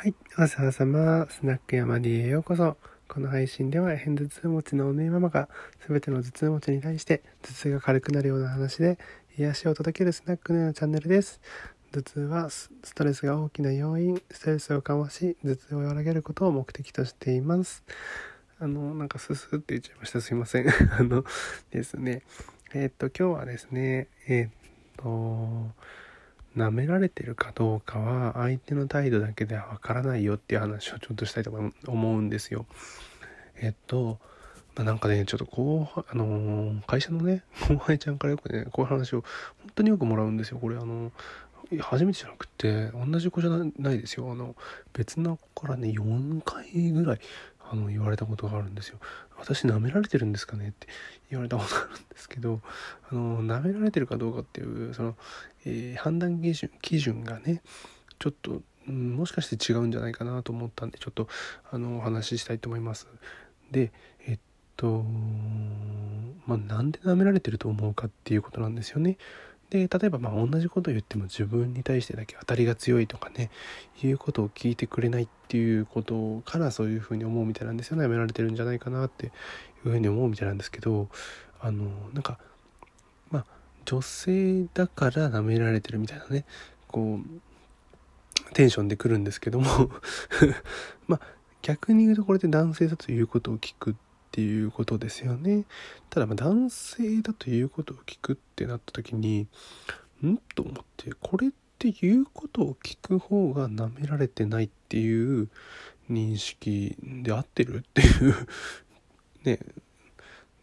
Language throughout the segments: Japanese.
はい。おささま、スナック山 D へようこそ。この配信では、偏頭痛持ちのおねえママが、すべての頭痛持ちに対して、頭痛が軽くなるような話で、癒しを届けるスナックのようなチャンネルです。頭痛はストレスが大きな要因、ストレスを緩和し、頭痛を和らげることを目的としています。あの、なんかススって言っちゃいました。すいません。あのですね。えー、っと、今日はですね、えー、っと、舐められてるかどうかは相手の態度だけではわからないよっていう話をちょっとしたいと思うんですよ。えっと、まあ、なんかね、ちょっと後輩、あのー、会社のね、後輩ちゃんからよくね、こういう話を本当によくもらうんですよ。これあの、初めてじゃなくて、同じ子じゃないですよ。あの、別の子からね、4回ぐらい、あの、言われたことがあるんですよ。私舐められてるんですかね？って言われたことあるんですけど、あの、舐められてるかどうかっていう、その、えー、判断基準基準がねちょっと、うん、もしかして違うんじゃないかなと思ったんでちょっとあのお話ししたいと思います。でえっとまあなんで舐められてると思うかっていうことなんですよね。で例えばまあ同じことを言っても自分に対してだけ当たりが強いとかねいうことを聞いてくれないっていうことからそういうふうに思うみたいなんですよね。舐められてるんじゃないかなっていうふうに思うみたいなんですけどあのなんかまあ女性だから舐められてるみたいなねこうテンションで来るんですけども まあ逆に言うとこれで男性だということを聞くってていうことですよね。ただま男性だということを聞くってなった時にんと思ってこれって言うことを聞く方が舐められてないっていう認識で合ってるっていうね。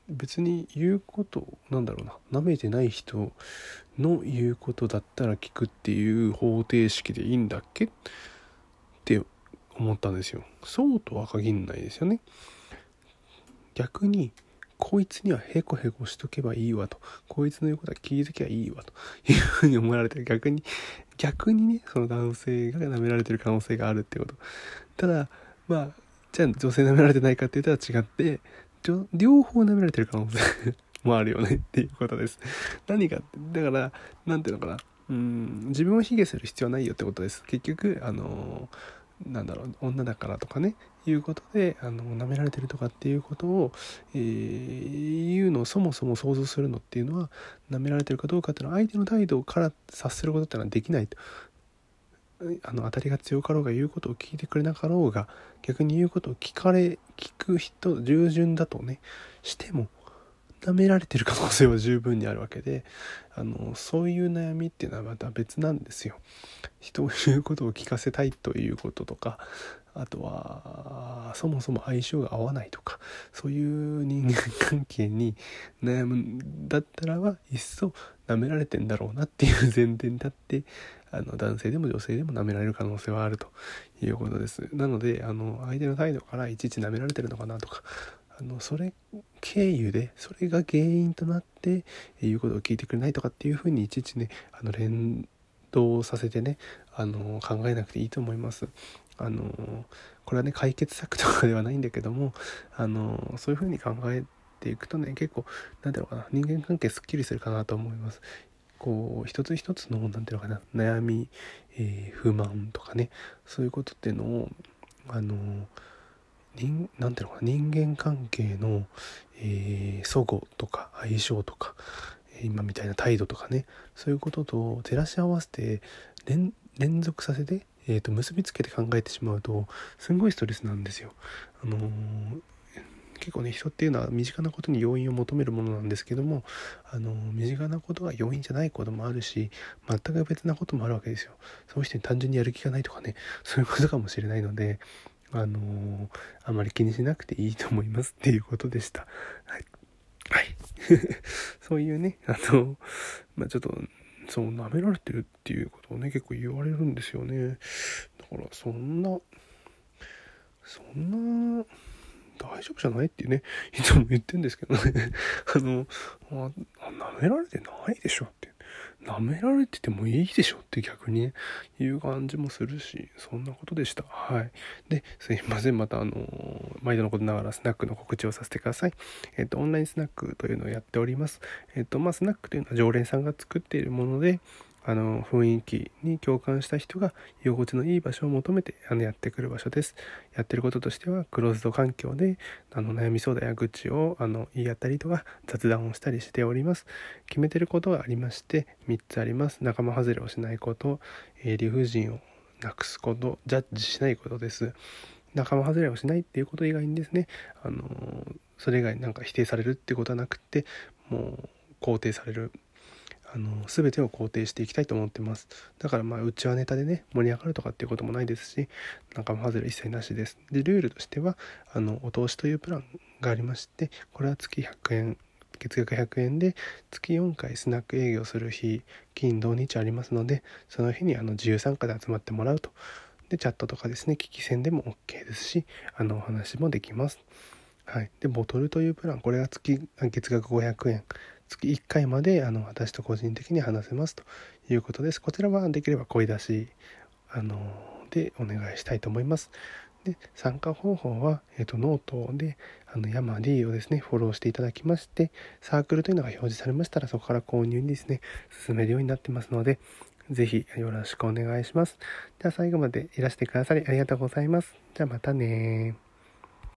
別に言うことなんだろうな。舐めてない人の言うことだったら聞くっていう方程式でいいんだっけって思ったんですよ。そうとは限んないですよね。逆にこいつにはへこへこしとけばいいわとこいつの言うことは聞いとけばいいわと いうふうに思われて逆に逆にねその男性が舐められてる可能性があるってことただまあじゃあ女性舐められてないかって言ったら違って両方舐められてる可能性 もあるよねっていうことです。何かって、だから、何ていうのかな。うん、自分を卑下する必要はないよってことです。結局、あのなんだろう女だからとかねいうことであの舐められてるとかっていうことを、えー、言うのをそもそも想像するのっていうのは舐められてるかどうかっていうのは相手の態度から察することっていうのはできないとあの当たりが強かろうが言うことを聞いてくれなかろうが逆に言うことを聞かれ聞く人従順だとねしても舐められてる可能性は十分にあるわけであのそういう悩みっていうのはまた別なんですよ。人を言うことを聞かせたいということとかあとはそもそも相性が合わないとかそういう人間関係に悩むんだったらはいっそ舐められてんだろうなっていう前提に立ってあの男性でも女性でも舐められる可能性はあるということです。なのであの相手の態度からいちいち舐められてるのかなとかあのそれ経由でそれが原因となって言うことを聞いてくれないとかっていうふうにいちいちねあの連動させてねあの考えなくていいと思います。あのこれはね解決策とかではないんだけどもあのそういうふうに考えていくとね結構何ていうのかな人間関係すっきりするかなと思います。こう一つ一つの何ていうのかな悩み、えー、不満とかねそういうことっていうのをあの人なんていうのかな人間関係の、えー、相とか相性とか今みたいな態度とかねそういうことと照らし合わせて連続させて、えー、と結びつけて考えてしまうとすんごいストレスなんですよ。あのー結構ね人っていうのは身近なことに要因を求めるものなんですけどもあの身近なことが要因じゃないこともあるし全く別なこともあるわけですよ。その人に単純にやる気がないとかねそういうことかもしれないのであのあまり気にしなくていいと思いますっていうことでした。はい。はい。そういうね、あの、まあ、ちょっと、そう、舐められてるっていうことをね、結構言われるんですよね。だから、そんな、そんな、大丈夫じゃないっていうね、いつも言ってんですけどね、あの、あ、舐められてないでしょって。舐められててもいいでしょって逆にね、いう感じもするし、そんなことでした。はい。で、すいません。またあの、毎度のことながらスナックの告知をさせてください。えっ、と、オンラインスナックというのをやっております。えっ、と、まあ、スナックというのは常連さんが作っているもので、あの雰囲気に共感した人が居心地のいい場所を求めてあのやってくる場所です。やってることとしてはクローズド環境であの悩み相談や愚痴をあの言い合ったりとか雑談をしたりしております。決めてることがありまして3つあります。仲間外れをしないこと、えー、理不尽をなくすことジャッジしないことです。仲間外れをしないっていうこと以外にですねあのそれ以外になんか否定されるってことはなくってもう肯定される。あの全てを肯定していきたいと思ってます。だからまあうちはネタでね盛り上がるとかっていうこともないですし仲間外れ一切なしです。でルールとしてはあのお通しというプランがありましてこれは月100円月額100円で月4回スナック営業する日金土日ありますのでその日にあの自由参加で集まってもらうと。でチャットとかですね聞き専でも OK ですしあのお話もできます。はい。でボトルというプランこれが月月額500円。月1回まであの私と個人的に話せますということですこちらはできれば声出しあのでお願いしたいと思いますで参加方法は、えーと、ノートであのヤマ D をですねフォローしていただきましてサークルというのが表示されましたらそこから購入にですね進めるようになってますので是非よろしくお願いします。では最後までいらしてくださりありがとうございます。じゃあまたね